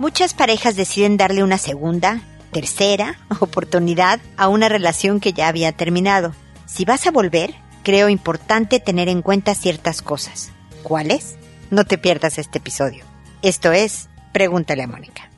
Muchas parejas deciden darle una segunda, tercera oportunidad a una relación que ya había terminado. Si vas a volver, creo importante tener en cuenta ciertas cosas. ¿Cuáles? No te pierdas este episodio. Esto es Pregúntale a Mónica.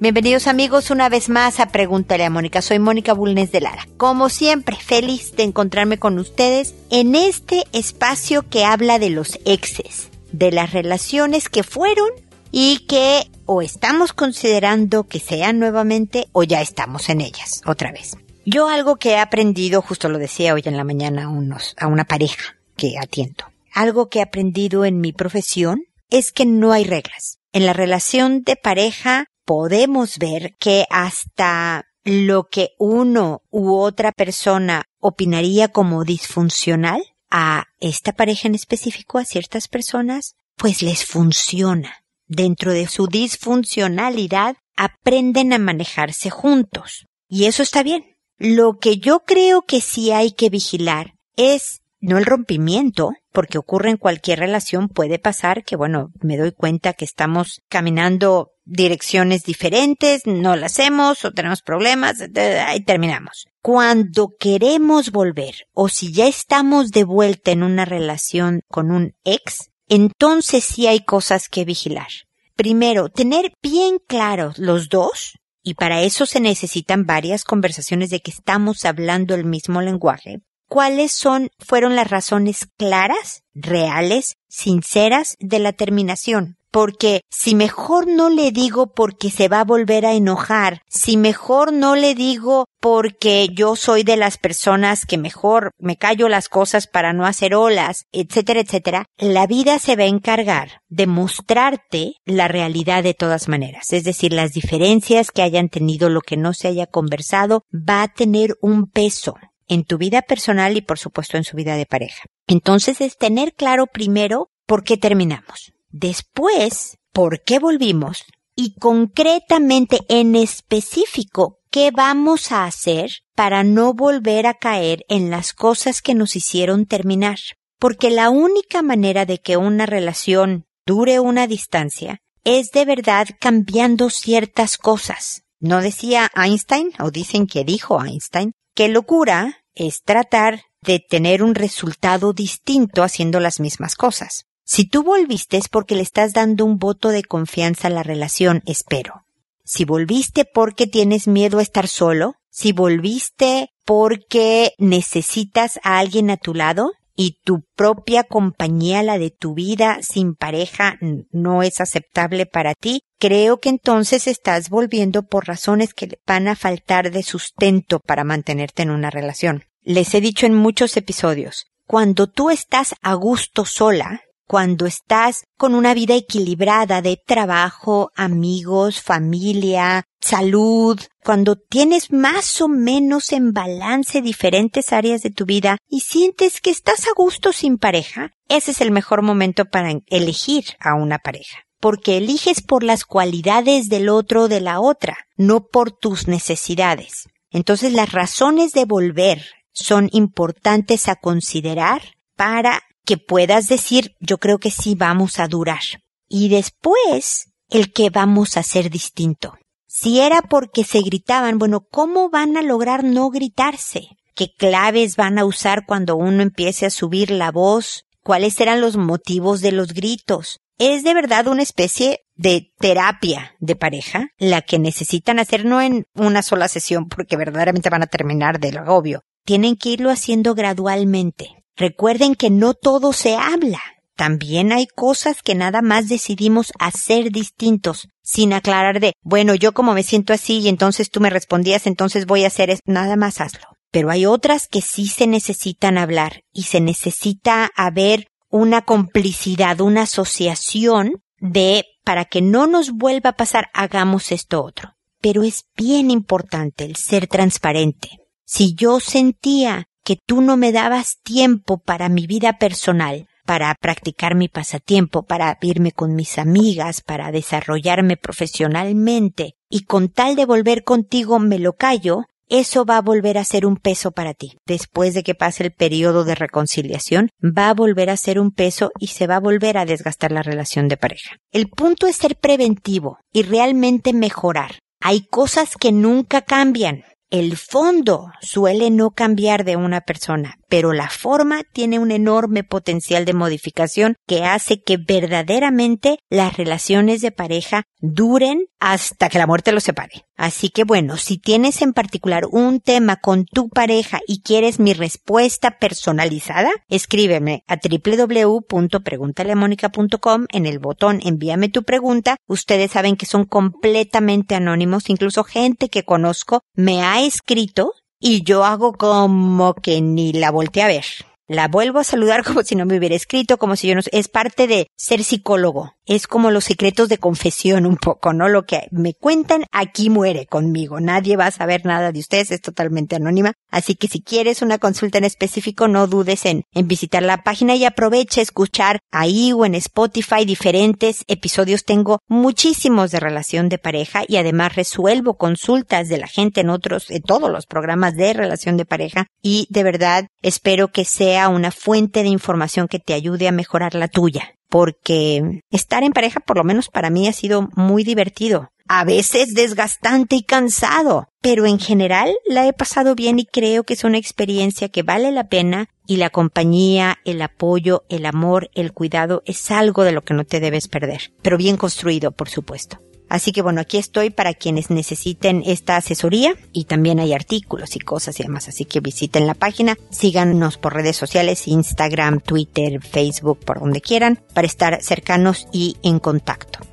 Bienvenidos amigos una vez más a Pregúntale a Mónica. Soy Mónica Bulnes de Lara. Como siempre, feliz de encontrarme con ustedes en este espacio que habla de los exes, de las relaciones que fueron y que o estamos considerando que sean nuevamente o ya estamos en ellas otra vez. Yo algo que he aprendido, justo lo decía hoy en la mañana a, unos, a una pareja que atiendo, algo que he aprendido en mi profesión es que no hay reglas. En la relación de pareja podemos ver que hasta lo que uno u otra persona opinaría como disfuncional a esta pareja en específico, a ciertas personas, pues les funciona. Dentro de su disfuncionalidad aprenden a manejarse juntos. Y eso está bien. Lo que yo creo que sí hay que vigilar es no el rompimiento, porque ocurre en cualquier relación, puede pasar que, bueno, me doy cuenta que estamos caminando direcciones diferentes, no lo hacemos o tenemos problemas y terminamos. Cuando queremos volver o si ya estamos de vuelta en una relación con un ex, entonces sí hay cosas que vigilar. Primero, tener bien claros los dos y para eso se necesitan varias conversaciones de que estamos hablando el mismo lenguaje. ¿Cuáles son, fueron las razones claras, reales, sinceras de la terminación? Porque si mejor no le digo porque se va a volver a enojar, si mejor no le digo porque yo soy de las personas que mejor me callo las cosas para no hacer olas, etcétera, etcétera, la vida se va a encargar de mostrarte la realidad de todas maneras. Es decir, las diferencias que hayan tenido, lo que no se haya conversado, va a tener un peso en tu vida personal y por supuesto en su vida de pareja. Entonces es tener claro primero por qué terminamos después por qué volvimos y concretamente en específico qué vamos a hacer para no volver a caer en las cosas que nos hicieron terminar. Porque la única manera de que una relación dure una distancia es de verdad cambiando ciertas cosas. ¿No decía Einstein, o dicen que dijo Einstein, que locura es tratar de tener un resultado distinto haciendo las mismas cosas? Si tú volviste es porque le estás dando un voto de confianza a la relación, espero. Si volviste porque tienes miedo a estar solo, si volviste porque necesitas a alguien a tu lado y tu propia compañía, la de tu vida sin pareja, no es aceptable para ti, creo que entonces estás volviendo por razones que van a faltar de sustento para mantenerte en una relación. Les he dicho en muchos episodios, cuando tú estás a gusto sola, cuando estás con una vida equilibrada de trabajo, amigos, familia, salud, cuando tienes más o menos en balance diferentes áreas de tu vida y sientes que estás a gusto sin pareja, ese es el mejor momento para elegir a una pareja. Porque eliges por las cualidades del otro o de la otra, no por tus necesidades. Entonces las razones de volver son importantes a considerar para que puedas decir, yo creo que sí vamos a durar. Y después, el que vamos a hacer distinto. Si era porque se gritaban, bueno, ¿cómo van a lograr no gritarse? ¿Qué claves van a usar cuando uno empiece a subir la voz? ¿Cuáles eran los motivos de los gritos? Es de verdad una especie de terapia de pareja, la que necesitan hacer no en una sola sesión porque verdaderamente van a terminar del agobio. Tienen que irlo haciendo gradualmente. Recuerden que no todo se habla. También hay cosas que nada más decidimos hacer distintos, sin aclarar de, bueno, yo como me siento así y entonces tú me respondías, entonces voy a hacer eso. Nada más hazlo. Pero hay otras que sí se necesitan hablar y se necesita haber una complicidad, una asociación de, para que no nos vuelva a pasar, hagamos esto otro. Pero es bien importante el ser transparente. Si yo sentía que tú no me dabas tiempo para mi vida personal, para practicar mi pasatiempo, para irme con mis amigas, para desarrollarme profesionalmente, y con tal de volver contigo me lo callo, eso va a volver a ser un peso para ti. Después de que pase el periodo de reconciliación, va a volver a ser un peso y se va a volver a desgastar la relación de pareja. El punto es ser preventivo y realmente mejorar. Hay cosas que nunca cambian. El fondo suele no cambiar de una persona, pero la forma tiene un enorme potencial de modificación que hace que verdaderamente las relaciones de pareja duren hasta que la muerte los separe. Así que bueno, si tienes en particular un tema con tu pareja y quieres mi respuesta personalizada, escríbeme a www.preguntaleamónica.com en el botón envíame tu pregunta. Ustedes saben que son completamente anónimos, incluso gente que conozco me ha escrito y yo hago como que ni la volteé a ver. La vuelvo a saludar como si no me hubiera escrito, como si yo no... Es parte de ser psicólogo es como los secretos de confesión un poco, ¿no? Lo que me cuentan aquí muere conmigo. Nadie va a saber nada de ustedes, es totalmente anónima. Así que si quieres una consulta en específico, no dudes en, en visitar la página y aprovecha escuchar ahí o en Spotify diferentes episodios. Tengo muchísimos de relación de pareja y además resuelvo consultas de la gente en otros, en todos los programas de relación de pareja y de verdad espero que sea una fuente de información que te ayude a mejorar la tuya porque estar en pareja por lo menos para mí ha sido muy divertido. A veces desgastante y cansado, pero en general la he pasado bien y creo que es una experiencia que vale la pena y la compañía, el apoyo, el amor, el cuidado es algo de lo que no te debes perder, pero bien construido, por supuesto. Así que bueno, aquí estoy para quienes necesiten esta asesoría y también hay artículos y cosas y demás. Así que visiten la página, síganos por redes sociales, Instagram, Twitter, Facebook, por donde quieran, para estar cercanos y en contacto.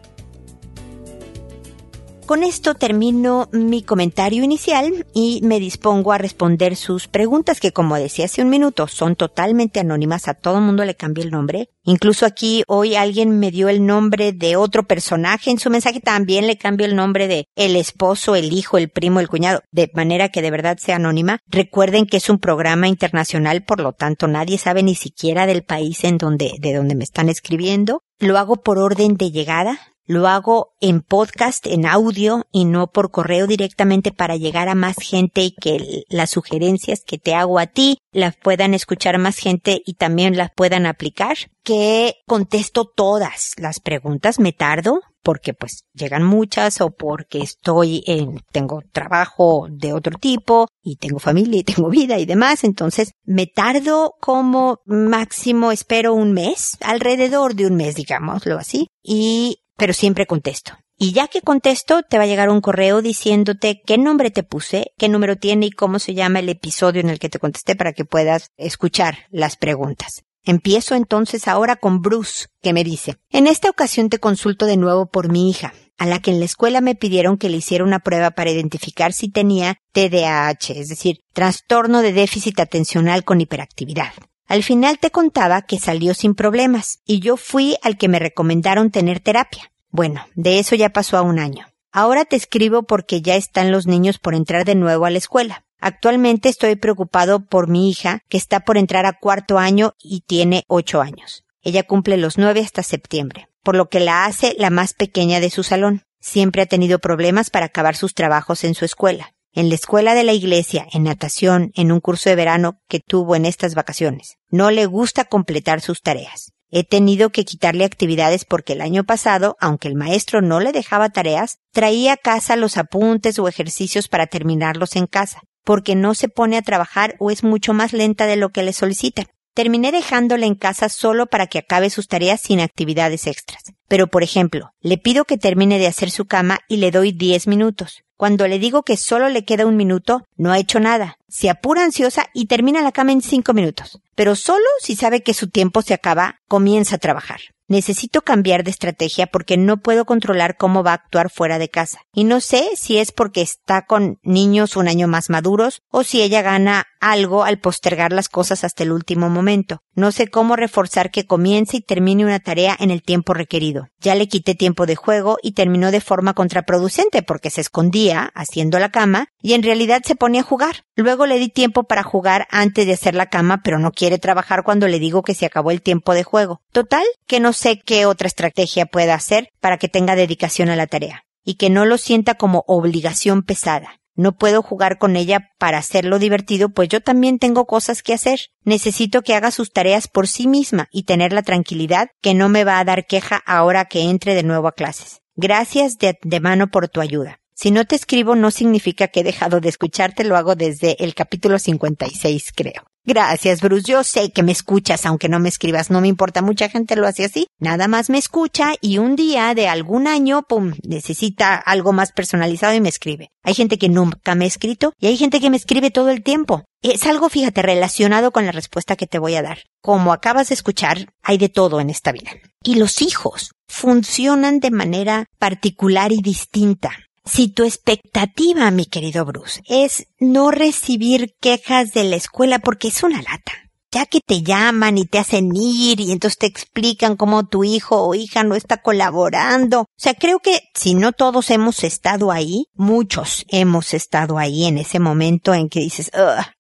Con esto termino mi comentario inicial y me dispongo a responder sus preguntas que como decía hace un minuto son totalmente anónimas, a todo mundo le cambia el nombre. Incluso aquí hoy alguien me dio el nombre de otro personaje en su mensaje, también le cambio el nombre de el esposo, el hijo, el primo, el cuñado, de manera que de verdad sea anónima. Recuerden que es un programa internacional, por lo tanto nadie sabe ni siquiera del país en donde, de donde me están escribiendo. Lo hago por orden de llegada, lo hago en podcast, en audio y no por correo directamente para llegar a más gente y que las sugerencias que te hago a ti las puedan escuchar más gente y también las puedan aplicar. Que contesto todas las preguntas, me tardo porque pues llegan muchas o porque estoy en, tengo trabajo de otro tipo y tengo familia y tengo vida y demás. Entonces me tardo como máximo espero un mes, alrededor de un mes, digámoslo así. Y pero siempre contesto. Y ya que contesto, te va a llegar un correo diciéndote qué nombre te puse, qué número tiene y cómo se llama el episodio en el que te contesté para que puedas escuchar las preguntas. Empiezo entonces ahora con Bruce, que me dice, en esta ocasión te consulto de nuevo por mi hija, a la que en la escuela me pidieron que le hiciera una prueba para identificar si tenía TDAH, es decir, trastorno de déficit atencional con hiperactividad. Al final te contaba que salió sin problemas y yo fui al que me recomendaron tener terapia. Bueno, de eso ya pasó a un año. Ahora te escribo porque ya están los niños por entrar de nuevo a la escuela. Actualmente estoy preocupado por mi hija, que está por entrar a cuarto año y tiene ocho años. Ella cumple los nueve hasta septiembre, por lo que la hace la más pequeña de su salón. Siempre ha tenido problemas para acabar sus trabajos en su escuela en la escuela de la iglesia, en natación, en un curso de verano que tuvo en estas vacaciones. No le gusta completar sus tareas. He tenido que quitarle actividades porque el año pasado, aunque el maestro no le dejaba tareas, traía a casa los apuntes o ejercicios para terminarlos en casa, porque no se pone a trabajar o es mucho más lenta de lo que le solicitan. Terminé dejándole en casa solo para que acabe sus tareas sin actividades extras. Pero, por ejemplo, le pido que termine de hacer su cama y le doy 10 minutos. Cuando le digo que solo le queda un minuto, no ha hecho nada. Se apura ansiosa y termina la cama en cinco minutos. Pero solo si sabe que su tiempo se acaba, comienza a trabajar. Necesito cambiar de estrategia porque no puedo controlar cómo va a actuar fuera de casa. Y no sé si es porque está con niños un año más maduros o si ella gana algo al postergar las cosas hasta el último momento. No sé cómo reforzar que comience y termine una tarea en el tiempo requerido. Ya le quité tiempo de juego y terminó de forma contraproducente porque se escondía haciendo la cama y en realidad se ponía a jugar. Luego le di tiempo para jugar antes de hacer la cama, pero no quiere trabajar cuando le digo que se acabó el tiempo de juego. Total, que no sé qué otra estrategia pueda hacer para que tenga dedicación a la tarea y que no lo sienta como obligación pesada. No puedo jugar con ella para hacerlo divertido, pues yo también tengo cosas que hacer. Necesito que haga sus tareas por sí misma y tener la tranquilidad que no me va a dar queja ahora que entre de nuevo a clases. Gracias de, mano por tu ayuda. Si no te escribo no significa que he dejado de escucharte, lo hago desde el capítulo 56, creo. Gracias, Bruce. Yo sé que me escuchas, aunque no me escribas. No me importa. Mucha gente lo hace así. Nada más me escucha y un día de algún año, pum, necesita algo más personalizado y me escribe. Hay gente que nunca me ha escrito y hay gente que me escribe todo el tiempo. Es algo, fíjate, relacionado con la respuesta que te voy a dar. Como acabas de escuchar, hay de todo en esta vida. Y los hijos funcionan de manera particular y distinta. Si tu expectativa, mi querido Bruce, es no recibir quejas de la escuela porque es una lata, ya que te llaman y te hacen ir y entonces te explican cómo tu hijo o hija no está colaborando. O sea, creo que si no todos hemos estado ahí, muchos hemos estado ahí en ese momento en que dices,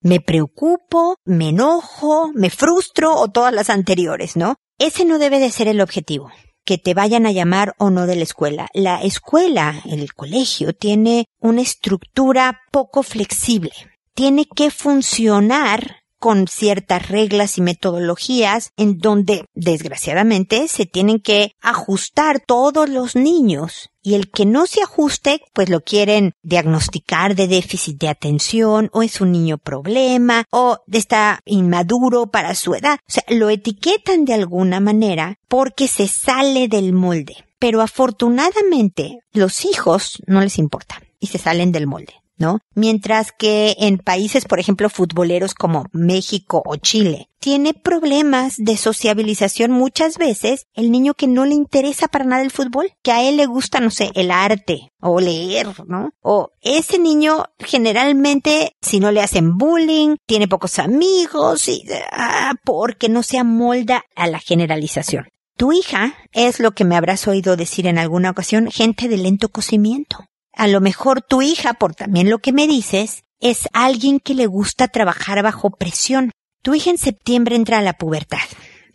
me preocupo, me enojo, me frustro o todas las anteriores, ¿no? Ese no debe de ser el objetivo que te vayan a llamar o no de la escuela. La escuela, el colegio, tiene una estructura poco flexible. Tiene que funcionar con ciertas reglas y metodologías en donde, desgraciadamente, se tienen que ajustar todos los niños. Y el que no se ajuste, pues lo quieren diagnosticar de déficit de atención, o es un niño problema, o está inmaduro para su edad. O sea, lo etiquetan de alguna manera porque se sale del molde. Pero afortunadamente, los hijos no les importa y se salen del molde. ¿No? Mientras que en países, por ejemplo, futboleros como México o Chile, tiene problemas de sociabilización muchas veces el niño que no le interesa para nada el fútbol, que a él le gusta, no sé, el arte o leer, ¿no? O ese niño generalmente, si no le hacen bullying, tiene pocos amigos y, ah, porque no se amolda a la generalización. Tu hija es lo que me habrás oído decir en alguna ocasión, gente de lento cocimiento. A lo mejor tu hija, por también lo que me dices, es alguien que le gusta trabajar bajo presión. Tu hija en septiembre entra a la pubertad.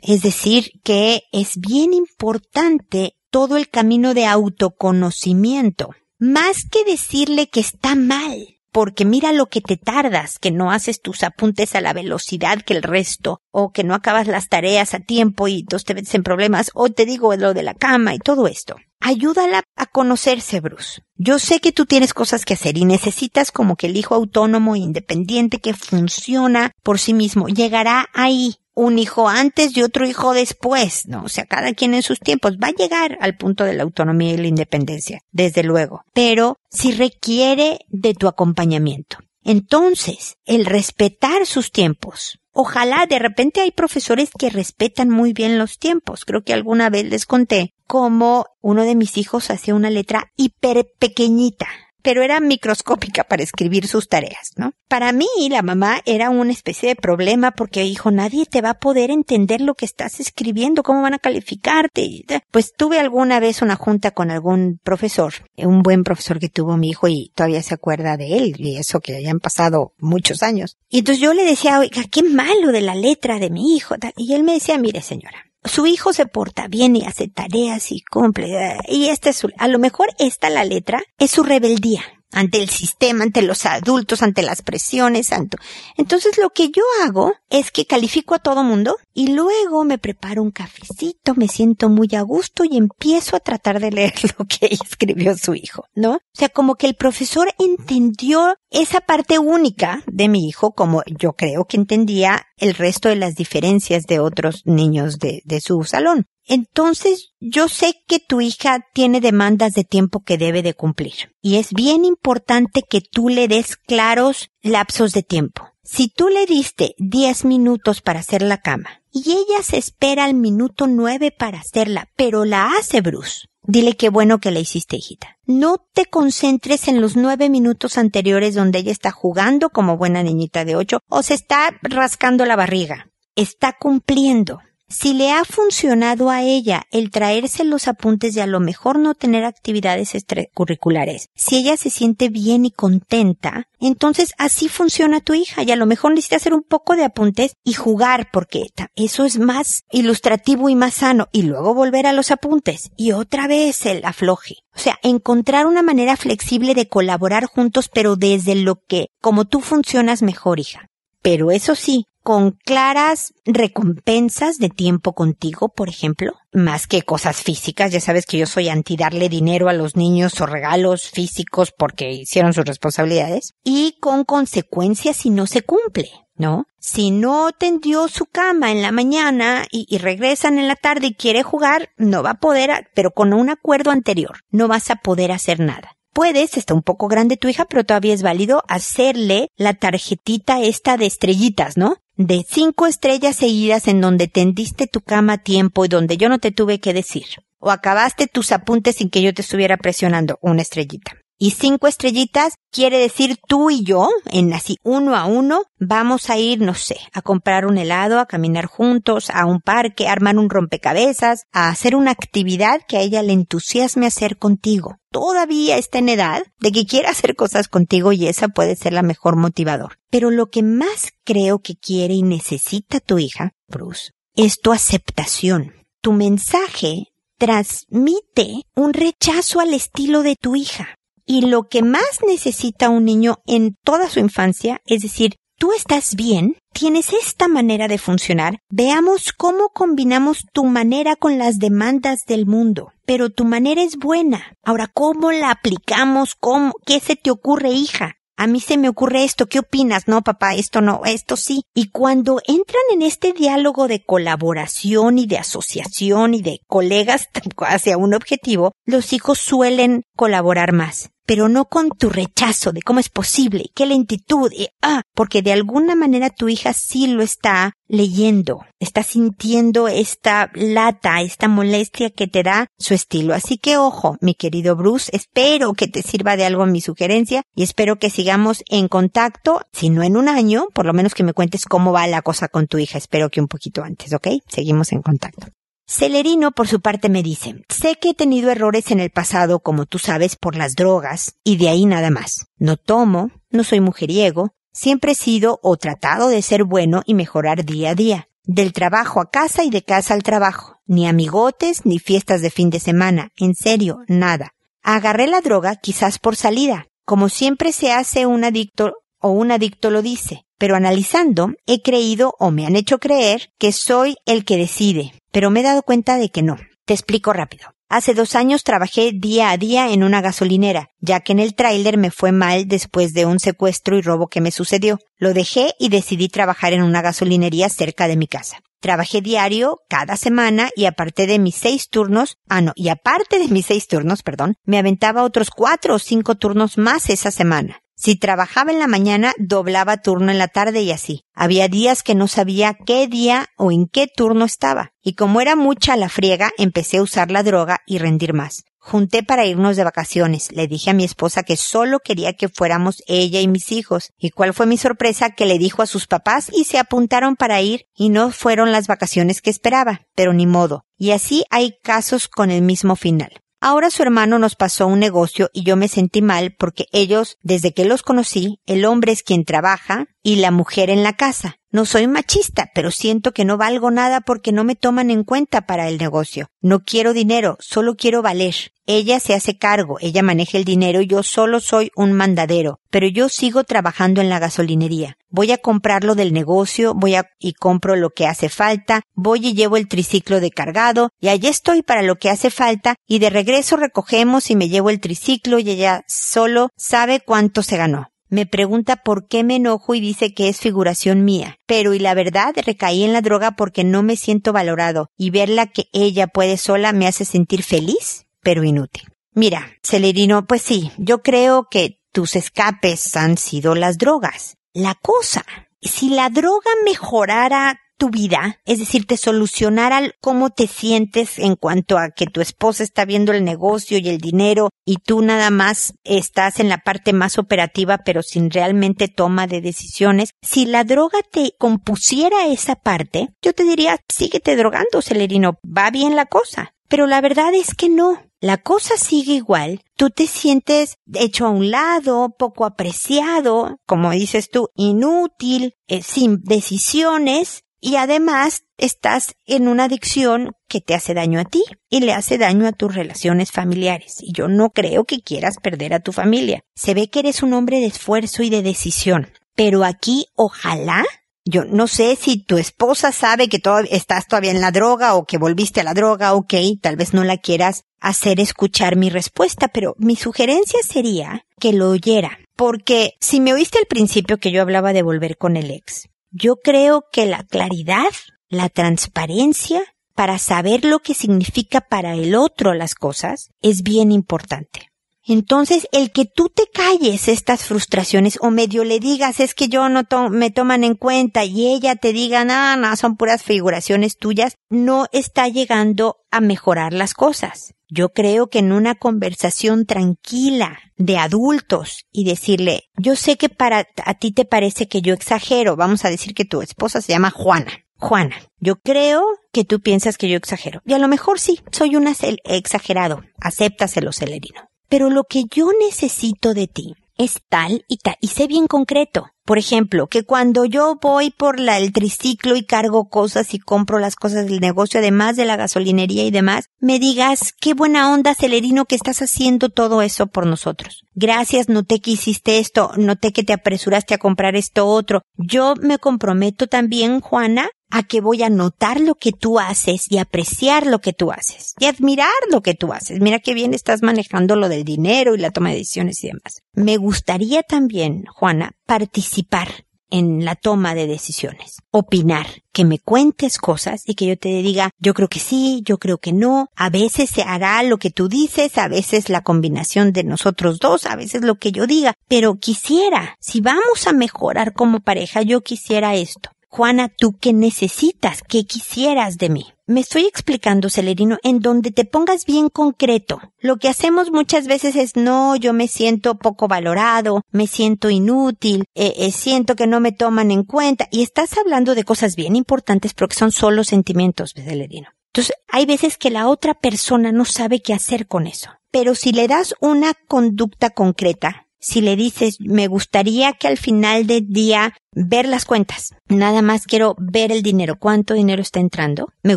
Es decir, que es bien importante todo el camino de autoconocimiento. Más que decirle que está mal, porque mira lo que te tardas, que no haces tus apuntes a la velocidad que el resto, o que no acabas las tareas a tiempo y entonces te ves en problemas, o te digo lo de la cama y todo esto ayúdala a conocerse, Bruce. Yo sé que tú tienes cosas que hacer y necesitas como que el hijo autónomo, independiente, que funciona por sí mismo, llegará ahí. Un hijo antes y otro hijo después, ¿no? O sea, cada quien en sus tiempos va a llegar al punto de la autonomía y la independencia, desde luego. Pero si requiere de tu acompañamiento. Entonces, el respetar sus tiempos, Ojalá de repente hay profesores que respetan muy bien los tiempos. Creo que alguna vez les conté cómo uno de mis hijos hacía una letra hiper pequeñita pero era microscópica para escribir sus tareas, ¿no? Para mí, la mamá era una especie de problema porque, hijo, nadie te va a poder entender lo que estás escribiendo, cómo van a calificarte. Pues tuve alguna vez una junta con algún profesor, un buen profesor que tuvo mi hijo y todavía se acuerda de él, y eso que hayan pasado muchos años. Y entonces yo le decía, oiga, qué malo de la letra de mi hijo. Y él me decía, mire señora, su hijo se porta bien y hace tareas y cumple. Y esta es su, a lo mejor esta la letra es su rebeldía ante el sistema, ante los adultos, ante las presiones, santo. Entonces lo que yo hago es que califico a todo mundo y luego me preparo un cafecito, me siento muy a gusto y empiezo a tratar de leer lo que escribió su hijo, ¿no? O sea, como que el profesor entendió esa parte única de mi hijo como yo creo que entendía el resto de las diferencias de otros niños de, de su salón. Entonces, yo sé que tu hija tiene demandas de tiempo que debe de cumplir. Y es bien importante que tú le des claros lapsos de tiempo. Si tú le diste 10 minutos para hacer la cama y ella se espera al minuto 9 para hacerla, pero la hace Bruce, dile qué bueno que la hiciste, hijita. No te concentres en los nueve minutos anteriores donde ella está jugando como buena niñita de 8 o se está rascando la barriga. Está cumpliendo Si le ha funcionado a ella el traerse los apuntes y a lo mejor no tener actividades extracurriculares, si ella se siente bien y contenta, entonces así funciona tu hija y a lo mejor necesita hacer un poco de apuntes y jugar porque eso es más ilustrativo y más sano y luego volver a los apuntes y otra vez el afloje. O sea, encontrar una manera flexible de colaborar juntos pero desde lo que, como tú funcionas mejor, hija. Pero eso sí, con claras recompensas de tiempo contigo, por ejemplo, más que cosas físicas. Ya sabes que yo soy anti darle dinero a los niños o regalos físicos porque hicieron sus responsabilidades y con consecuencias si no se cumple. ¿no? Si no tendió su cama en la mañana y, y, regresan en la tarde y quiere jugar, no va a poder, pero con un acuerdo anterior, no vas a poder hacer nada. Puedes, está un poco grande tu hija, pero todavía es válido hacerle la tarjetita esta de estrellitas, ¿no? De cinco estrellas seguidas en donde tendiste tu cama a tiempo y donde yo no te tuve que decir. O acabaste tus apuntes sin que yo te estuviera presionando una estrellita. Y cinco estrellitas quiere decir tú y yo, en así uno a uno, vamos a ir, no sé, a comprar un helado, a caminar juntos, a un parque, a armar un rompecabezas, a hacer una actividad que a ella le entusiasme hacer contigo. Todavía está en edad de que quiera hacer cosas contigo y esa puede ser la mejor motivador. Pero lo que más creo que quiere y necesita tu hija, Bruce, es tu aceptación. Tu mensaje transmite un rechazo al estilo de tu hija. Y lo que más necesita un niño en toda su infancia, es decir, tú estás bien, tienes esta manera de funcionar, veamos cómo combinamos tu manera con las demandas del mundo. Pero tu manera es buena. Ahora, ¿cómo la aplicamos? ¿Cómo? ¿Qué se te ocurre, hija? a mí se me ocurre esto, ¿qué opinas? No, papá, esto no, esto sí. Y cuando entran en este diálogo de colaboración y de asociación y de colegas hacia un objetivo, los hijos suelen colaborar más pero no con tu rechazo de cómo es posible, qué lentitud, y, ah, porque de alguna manera tu hija sí lo está leyendo, está sintiendo esta lata, esta molestia que te da su estilo. Así que ojo, mi querido Bruce, espero que te sirva de algo mi sugerencia y espero que sigamos en contacto, si no en un año, por lo menos que me cuentes cómo va la cosa con tu hija, espero que un poquito antes, ¿ok? Seguimos en contacto. Celerino, por su parte, me dice, sé que he tenido errores en el pasado, como tú sabes, por las drogas, y de ahí nada más. No tomo, no soy mujeriego, siempre he sido o tratado de ser bueno y mejorar día a día. Del trabajo a casa y de casa al trabajo. Ni amigotes, ni fiestas de fin de semana. En serio, nada. Agarré la droga quizás por salida. Como siempre se hace un adicto o un adicto lo dice. Pero analizando, he creído o me han hecho creer que soy el que decide, pero me he dado cuenta de que no. Te explico rápido. Hace dos años trabajé día a día en una gasolinera, ya que en el tráiler me fue mal después de un secuestro y robo que me sucedió. Lo dejé y decidí trabajar en una gasolinería cerca de mi casa. Trabajé diario, cada semana, y aparte de mis seis turnos, ah no, y aparte de mis seis turnos, perdón, me aventaba otros cuatro o cinco turnos más esa semana. Si trabajaba en la mañana, doblaba turno en la tarde y así. Había días que no sabía qué día o en qué turno estaba. Y como era mucha la friega, empecé a usar la droga y rendir más. Junté para irnos de vacaciones. Le dije a mi esposa que solo quería que fuéramos ella y mis hijos. ¿Y cuál fue mi sorpresa? Que le dijo a sus papás y se apuntaron para ir y no fueron las vacaciones que esperaba. Pero ni modo. Y así hay casos con el mismo final. Ahora su hermano nos pasó un negocio y yo me sentí mal porque ellos, desde que los conocí, el hombre es quien trabaja y la mujer en la casa. No soy machista, pero siento que no valgo nada porque no me toman en cuenta para el negocio. No quiero dinero, solo quiero valer. Ella se hace cargo, ella maneja el dinero yo solo soy un mandadero, pero yo sigo trabajando en la gasolinería. Voy a comprarlo del negocio, voy a y compro lo que hace falta, voy y llevo el triciclo de cargado y allí estoy para lo que hace falta y de regreso recogemos y me llevo el triciclo y ella solo sabe cuánto se ganó me pregunta por qué me enojo y dice que es figuración mía. Pero y la verdad recaí en la droga porque no me siento valorado y verla que ella puede sola me hace sentir feliz, pero inútil. Mira, Celerino, pues sí, yo creo que tus escapes han sido las drogas. La cosa, si la droga mejorara tu vida, es decir, te solucionara cómo te sientes en cuanto a que tu esposa está viendo el negocio y el dinero y tú nada más estás en la parte más operativa pero sin realmente toma de decisiones, si la droga te compusiera esa parte, yo te diría, síguete drogando, Celerino, va bien la cosa. Pero la verdad es que no. La cosa sigue igual. Tú te sientes hecho a un lado, poco apreciado, como dices tú, inútil, eh, sin decisiones y además estás en una adicción que te hace daño a ti y le hace daño a tus relaciones familiares. Y yo no creo que quieras perder a tu familia. Se ve que eres un hombre de esfuerzo y de decisión. Pero aquí ojalá yo no sé si tu esposa sabe que estás todavía en la droga o que volviste a la droga, ok, tal vez no la quieras hacer escuchar mi respuesta, pero mi sugerencia sería que lo oyera. Porque si me oíste al principio que yo hablaba de volver con el ex, yo creo que la claridad, la transparencia para saber lo que significa para el otro las cosas es bien importante. Entonces, el que tú te calles estas frustraciones o medio le digas es que yo no me toman en cuenta y ella te diga, no, no, son puras figuraciones tuyas, no está llegando a mejorar las cosas. Yo creo que en una conversación tranquila de adultos y decirle, yo sé que para a ti te parece que yo exagero, vamos a decir que tu esposa se llama Juana. Juana, yo creo que tú piensas que yo exagero. Y a lo mejor sí, soy un exagerado. Acéptaselo, Celerino pero lo que yo necesito de ti es tal y tal, y sé bien concreto. Por ejemplo, que cuando yo voy por la, el triciclo y cargo cosas y compro las cosas del negocio, además de la gasolinería y demás, me digas, qué buena onda, Celerino, que estás haciendo todo eso por nosotros. Gracias, noté que hiciste esto, noté que te apresuraste a comprar esto otro. Yo me comprometo también, Juana, a que voy a notar lo que tú haces y apreciar lo que tú haces y admirar lo que tú haces. Mira qué bien estás manejando lo del dinero y la toma de decisiones y demás. Me gustaría también, Juana, participar en la toma de decisiones, opinar, que me cuentes cosas y que yo te diga, yo creo que sí, yo creo que no, a veces se hará lo que tú dices, a veces la combinación de nosotros dos, a veces lo que yo diga, pero quisiera, si vamos a mejorar como pareja, yo quisiera esto. Juana, ¿tú qué necesitas? ¿Qué quisieras de mí? Me estoy explicando, Celerino, en donde te pongas bien concreto. Lo que hacemos muchas veces es no, yo me siento poco valorado, me siento inútil, eh, eh, siento que no me toman en cuenta. Y estás hablando de cosas bien importantes porque son solo sentimientos, Celerino. Entonces, hay veces que la otra persona no sabe qué hacer con eso. Pero si le das una conducta concreta, si le dices, me gustaría que al final del día ver las cuentas, nada más quiero ver el dinero, cuánto dinero está entrando, me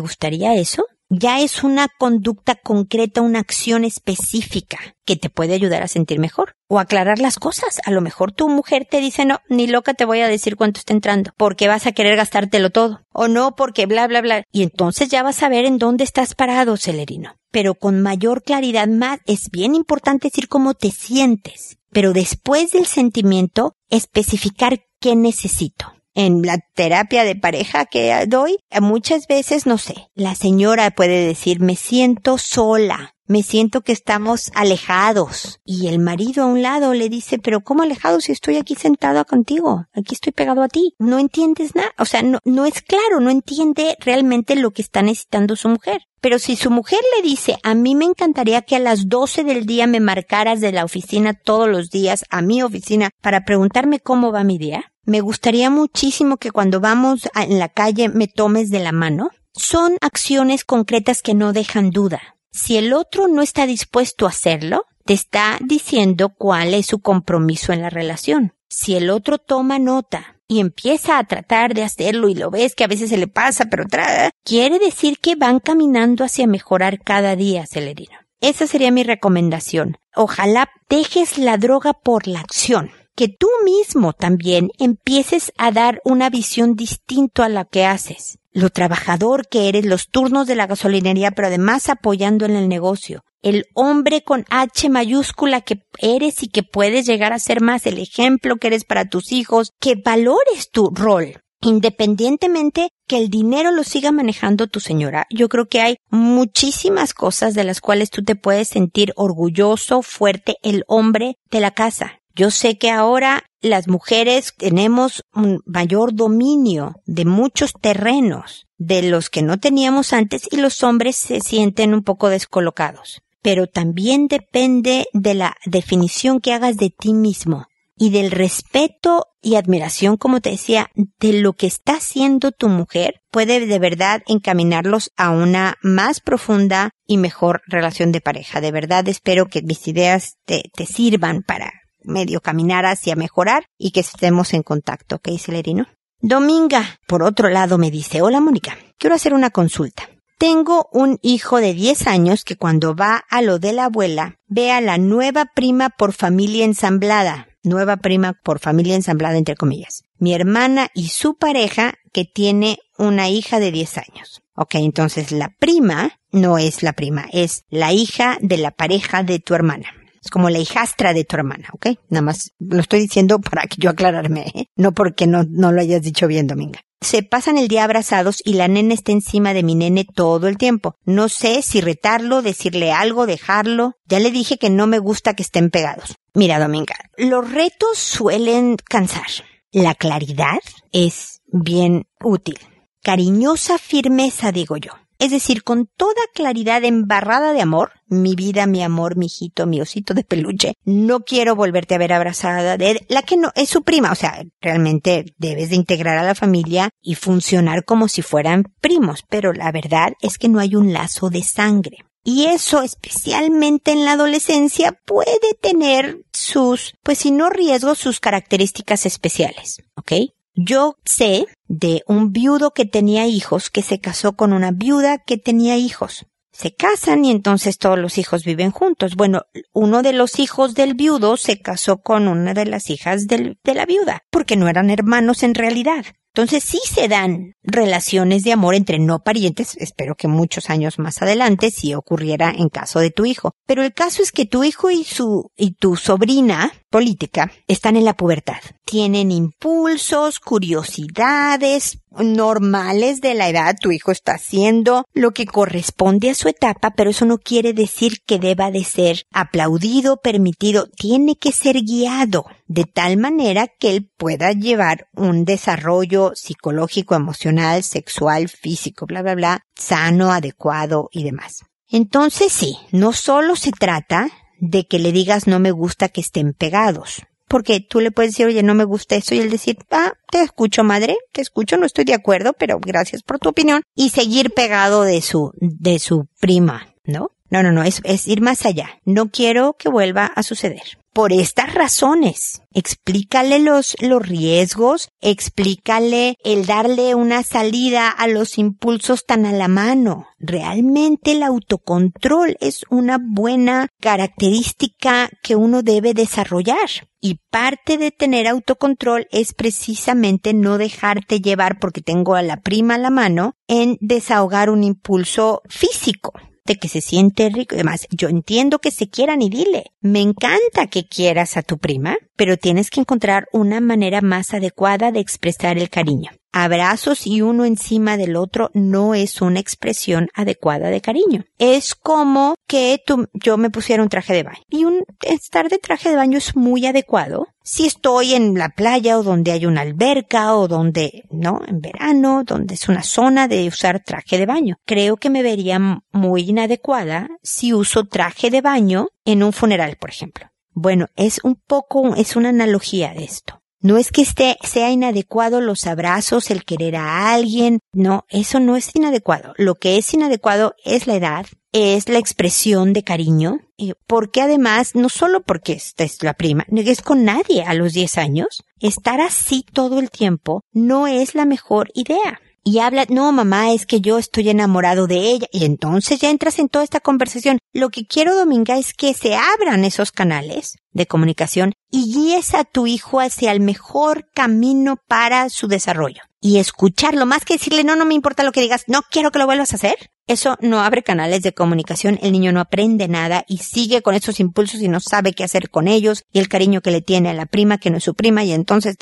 gustaría eso, ya es una conducta concreta, una acción específica que te puede ayudar a sentir mejor o aclarar las cosas. A lo mejor tu mujer te dice, no, ni loca te voy a decir cuánto está entrando, porque vas a querer gastártelo todo. O no, porque bla, bla, bla. Y entonces ya vas a ver en dónde estás parado, Celerino. Pero con mayor claridad más, es bien importante decir cómo te sientes pero después del sentimiento, especificar qué necesito. En la terapia de pareja que doy, muchas veces, no sé, la señora puede decir, me siento sola, me siento que estamos alejados. Y el marido a un lado le dice, pero ¿cómo alejados si estoy aquí sentado contigo? Aquí estoy pegado a ti. No entiendes nada. O sea, no, no es claro, no entiende realmente lo que está necesitando su mujer. Pero si su mujer le dice, a mí me encantaría que a las 12 del día me marcaras de la oficina todos los días a mi oficina para preguntarme cómo va mi día, me gustaría muchísimo que cuando vamos en la calle me tomes de la mano. Son acciones concretas que no dejan duda. Si el otro no está dispuesto a hacerlo, te está diciendo cuál es su compromiso en la relación. Si el otro toma nota y empieza a tratar de hacerlo y lo ves que a veces se le pasa, pero trata, quiere decir que van caminando hacia mejorar cada día, Celerino. Esa sería mi recomendación. Ojalá dejes la droga por la acción. Que tú mismo también empieces a dar una visión distinta a la que haces lo trabajador que eres, los turnos de la gasolinería, pero además apoyando en el negocio. El hombre con H mayúscula que eres y que puedes llegar a ser más, el ejemplo que eres para tus hijos, que valores tu rol. Independientemente que el dinero lo siga manejando tu señora, yo creo que hay muchísimas cosas de las cuales tú te puedes sentir orgulloso, fuerte, el hombre de la casa. Yo sé que ahora las mujeres tenemos un mayor dominio de muchos terrenos de los que no teníamos antes y los hombres se sienten un poco descolocados. Pero también depende de la definición que hagas de ti mismo y del respeto y admiración, como te decía, de lo que está haciendo tu mujer, puede de verdad encaminarlos a una más profunda y mejor relación de pareja. De verdad espero que mis ideas te, te sirvan para medio caminar hacia mejorar y que estemos en contacto. ¿Qué dice Lerino? Dominga, por otro lado, me dice, hola Mónica, quiero hacer una consulta. Tengo un hijo de 10 años que cuando va a lo de la abuela ve a la nueva prima por familia ensamblada nueva prima por familia ensamblada entre comillas. Mi hermana y su pareja que tiene una hija de 10 años. Ok, entonces la prima no es la prima, es la hija de la pareja de tu hermana. Es como la hijastra de tu hermana, ¿ok? Nada más lo estoy diciendo para que yo aclararme, ¿eh? no porque no, no lo hayas dicho bien, Dominga. Se pasan el día abrazados y la nena está encima de mi nene todo el tiempo. No sé si retarlo, decirle algo, dejarlo. Ya le dije que no me gusta que estén pegados. Mira, Dominga, los retos suelen cansar. La claridad es bien útil. Cariñosa firmeza, digo yo. Es decir, con toda claridad embarrada de amor, mi vida, mi amor, mi hijito, mi osito de peluche, no quiero volverte a ver abrazada de la que no es su prima, o sea, realmente debes de integrar a la familia y funcionar como si fueran primos, pero la verdad es que no hay un lazo de sangre. Y eso, especialmente en la adolescencia, puede tener sus, pues si no riesgos, sus características especiales, ¿ok? Yo sé de un viudo que tenía hijos que se casó con una viuda que tenía hijos. Se casan y entonces todos los hijos viven juntos. Bueno, uno de los hijos del viudo se casó con una de las hijas de la viuda, porque no eran hermanos en realidad. Entonces sí se dan relaciones de amor entre no parientes, espero que muchos años más adelante si ocurriera en caso de tu hijo. Pero el caso es que tu hijo y su y tu sobrina política están en la pubertad. Tienen impulsos, curiosidades normales de la edad. Tu hijo está haciendo lo que corresponde a su etapa, pero eso no quiere decir que deba de ser aplaudido, permitido. Tiene que ser guiado de tal manera que él pueda llevar un desarrollo psicológico, emocional, sexual, físico, bla, bla, bla, sano, adecuado y demás. Entonces sí, no solo se trata de que le digas no me gusta que estén pegados. Porque tú le puedes decir, oye, no me gusta eso, y él decir, ah, te escucho, madre, te escucho, no estoy de acuerdo, pero gracias por tu opinión, y seguir pegado de su, de su prima, ¿no? No, no, no, es, es ir más allá. No quiero que vuelva a suceder por estas razones. Explícale los, los riesgos, explícale el darle una salida a los impulsos tan a la mano. Realmente el autocontrol es una buena característica que uno debe desarrollar. Y parte de tener autocontrol es precisamente no dejarte llevar porque tengo a la prima a la mano en desahogar un impulso físico de que se siente rico y demás. Yo entiendo que se quieran y dile, me encanta que quieras a tu prima, pero tienes que encontrar una manera más adecuada de expresar el cariño abrazos y uno encima del otro no es una expresión adecuada de cariño. Es como que tú, yo me pusiera un traje de baño. Y un estar de traje de baño es muy adecuado si estoy en la playa o donde hay una alberca o donde, no, en verano, donde es una zona de usar traje de baño. Creo que me vería muy inadecuada si uso traje de baño en un funeral, por ejemplo. Bueno, es un poco, es una analogía de esto. No es que esté, sea inadecuado los abrazos, el querer a alguien. No, eso no es inadecuado. Lo que es inadecuado es la edad, es la expresión de cariño, porque además, no solo porque esta es la prima, es con nadie a los 10 años, estar así todo el tiempo no es la mejor idea y habla, no mamá, es que yo estoy enamorado de ella. Y entonces ya entras en toda esta conversación. Lo que quiero, Dominga, es que se abran esos canales de comunicación y guíes a tu hijo hacia el mejor camino para su desarrollo. Y escucharlo, más que decirle, no, no me importa lo que digas, no quiero que lo vuelvas a hacer. Eso no abre canales de comunicación, el niño no aprende nada y sigue con esos impulsos y no sabe qué hacer con ellos y el cariño que le tiene a la prima que no es su prima y entonces...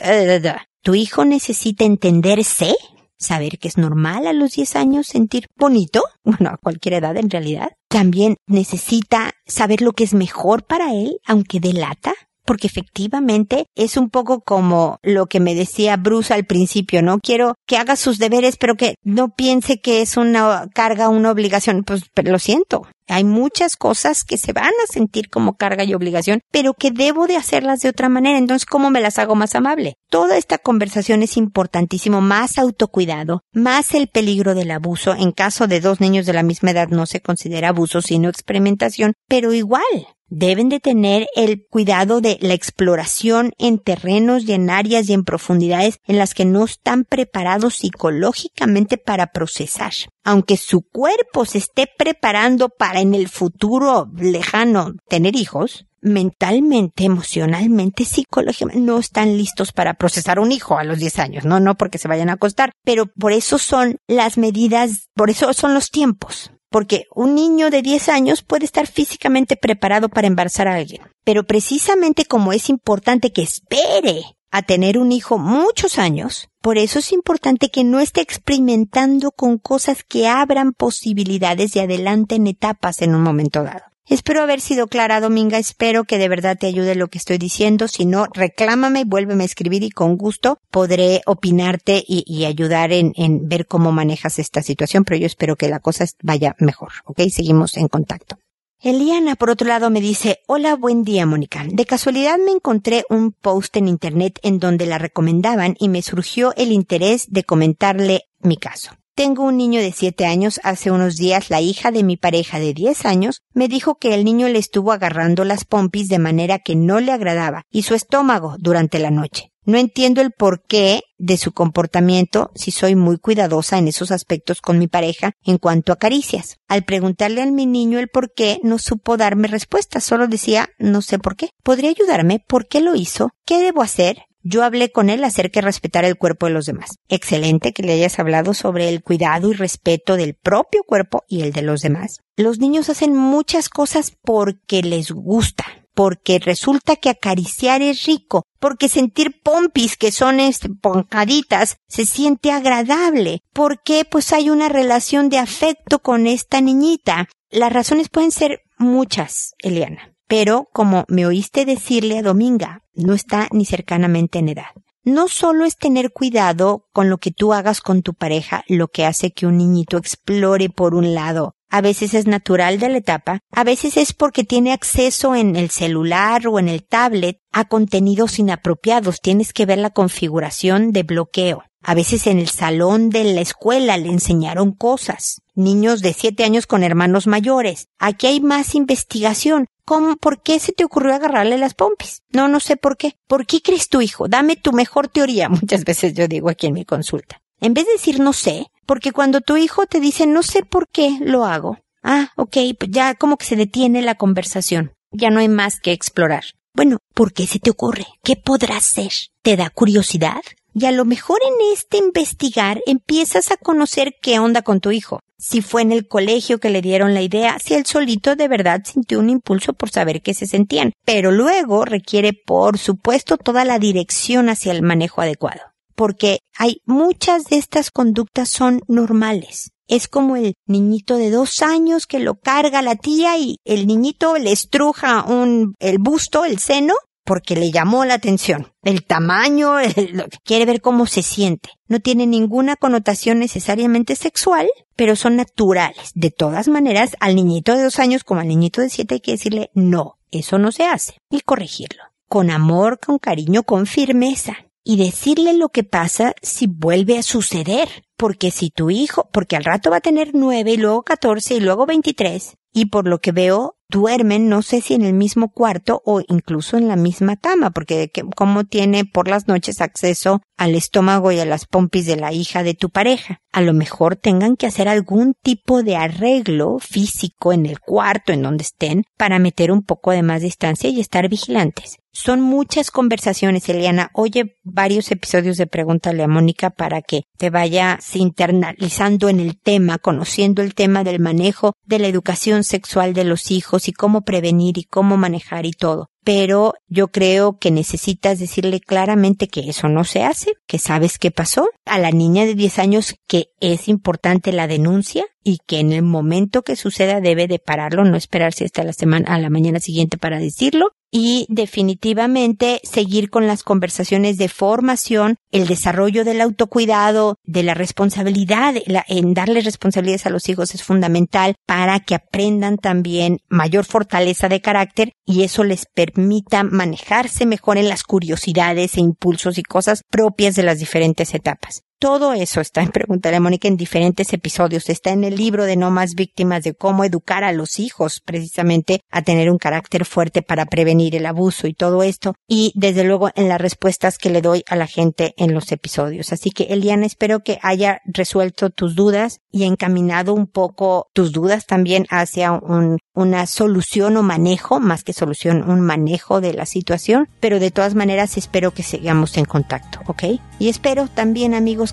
Tu hijo necesita entenderse saber que es normal a los 10 años sentir bonito, bueno, a cualquier edad en realidad. También necesita saber lo que es mejor para él, aunque delata. Porque efectivamente es un poco como lo que me decía Bruce al principio, ¿no? Quiero que haga sus deberes, pero que no piense que es una carga, una obligación. Pues pero lo siento, hay muchas cosas que se van a sentir como carga y obligación, pero que debo de hacerlas de otra manera. Entonces, ¿cómo me las hago más amable? Toda esta conversación es importantísimo. Más autocuidado, más el peligro del abuso. En caso de dos niños de la misma edad no se considera abuso, sino experimentación, pero igual deben de tener el cuidado de la exploración en terrenos y en áreas y en profundidades en las que no están preparados psicológicamente para procesar. Aunque su cuerpo se esté preparando para en el futuro lejano tener hijos, mentalmente, emocionalmente, psicológicamente, no están listos para procesar un hijo a los 10 años, no, no porque se vayan a acostar, pero por eso son las medidas, por eso son los tiempos porque un niño de 10 años puede estar físicamente preparado para embarazar a alguien. Pero precisamente como es importante que espere a tener un hijo muchos años, por eso es importante que no esté experimentando con cosas que abran posibilidades y adelanten etapas en un momento dado. Espero haber sido clara, Dominga. Espero que de verdad te ayude lo que estoy diciendo. Si no, reclámame, vuélveme a escribir y con gusto podré opinarte y, ayudar en, en, ver cómo manejas esta situación. Pero yo espero que la cosa vaya mejor. ¿Ok? Seguimos en contacto. Eliana, por otro lado, me dice, hola, buen día, Mónica. De casualidad me encontré un post en Internet en donde la recomendaban y me surgió el interés de comentarle mi caso. Tengo un niño de siete años. Hace unos días la hija de mi pareja de diez años me dijo que el niño le estuvo agarrando las pompis de manera que no le agradaba y su estómago durante la noche. No entiendo el porqué de su comportamiento si soy muy cuidadosa en esos aspectos con mi pareja en cuanto a caricias. Al preguntarle a mi niño el por qué, no supo darme respuesta, solo decía no sé por qué. ¿Podría ayudarme? ¿Por qué lo hizo? ¿Qué debo hacer? Yo hablé con él acerca de respetar el cuerpo de los demás. Excelente que le hayas hablado sobre el cuidado y respeto del propio cuerpo y el de los demás. Los niños hacen muchas cosas porque les gusta, porque resulta que acariciar es rico, porque sentir pompis que son esponjaditas se siente agradable, porque pues hay una relación de afecto con esta niñita. Las razones pueden ser muchas, Eliana. Pero, como me oíste decirle a Dominga, no está ni cercanamente en edad. No solo es tener cuidado con lo que tú hagas con tu pareja lo que hace que un niñito explore por un lado. A veces es natural de la etapa, a veces es porque tiene acceso en el celular o en el tablet a contenidos inapropiados. Tienes que ver la configuración de bloqueo. A veces en el salón de la escuela le enseñaron cosas. Niños de siete años con hermanos mayores. Aquí hay más investigación. ¿Cómo, por qué se te ocurrió agarrarle las pompis? No, no sé por qué. ¿Por qué crees tu hijo? Dame tu mejor teoría. Muchas veces yo digo aquí en mi consulta. En vez de decir no sé, porque cuando tu hijo te dice no sé por qué lo hago. Ah, ok, pues ya como que se detiene la conversación. Ya no hay más que explorar. Bueno, ¿por qué se te ocurre? ¿Qué podrás ser? ¿Te da curiosidad? Y a lo mejor en este investigar empiezas a conocer qué onda con tu hijo. Si fue en el colegio que le dieron la idea, si él solito de verdad sintió un impulso por saber qué se sentían. Pero luego requiere, por supuesto, toda la dirección hacia el manejo adecuado. Porque hay muchas de estas conductas son normales. Es como el niñito de dos años que lo carga la tía y el niñito le estruja un, el busto, el seno, porque le llamó la atención. El tamaño, quiere ver cómo se siente. No tiene ninguna connotación necesariamente sexual, pero son naturales. De todas maneras, al niñito de dos años como al niñito de siete hay que decirle no, eso no se hace y corregirlo. Con amor, con cariño, con firmeza. Y decirle lo que pasa si vuelve a suceder. Porque si tu hijo, porque al rato va a tener nueve y luego catorce y luego veintitrés, y por lo que veo duermen, no sé si en el mismo cuarto o incluso en la misma cama, porque como tiene por las noches acceso al estómago y a las pompis de la hija de tu pareja. A lo mejor tengan que hacer algún tipo de arreglo físico en el cuarto en donde estén para meter un poco de más distancia y estar vigilantes. Son muchas conversaciones, Eliana. Oye varios episodios de Pregúntale a Mónica para que te vayas internalizando en el tema, conociendo el tema del manejo de la educación sexual de los hijos y cómo prevenir y cómo manejar y todo pero yo creo que necesitas decirle claramente que eso no se hace, que sabes qué pasó. A la niña de 10 años que es importante la denuncia y que en el momento que suceda debe de pararlo, no esperarse hasta la semana, a la mañana siguiente para decirlo y definitivamente seguir con las conversaciones de formación, el desarrollo del autocuidado, de la responsabilidad, en darle responsabilidades a los hijos es fundamental para que aprendan también mayor fortaleza de carácter y eso les permita manejarse mejor en las curiosidades e impulsos y cosas propias de las diferentes etapas. Todo eso está en Pregúntale a Mónica en diferentes episodios. Está en el libro de No más víctimas de cómo educar a los hijos precisamente a tener un carácter fuerte para prevenir el abuso y todo esto. Y desde luego en las respuestas que le doy a la gente en los episodios. Así que Eliana, espero que haya resuelto tus dudas y encaminado un poco tus dudas también hacia un, una solución o manejo, más que solución, un manejo de la situación. Pero de todas maneras espero que sigamos en contacto, ¿ok? Y espero también amigos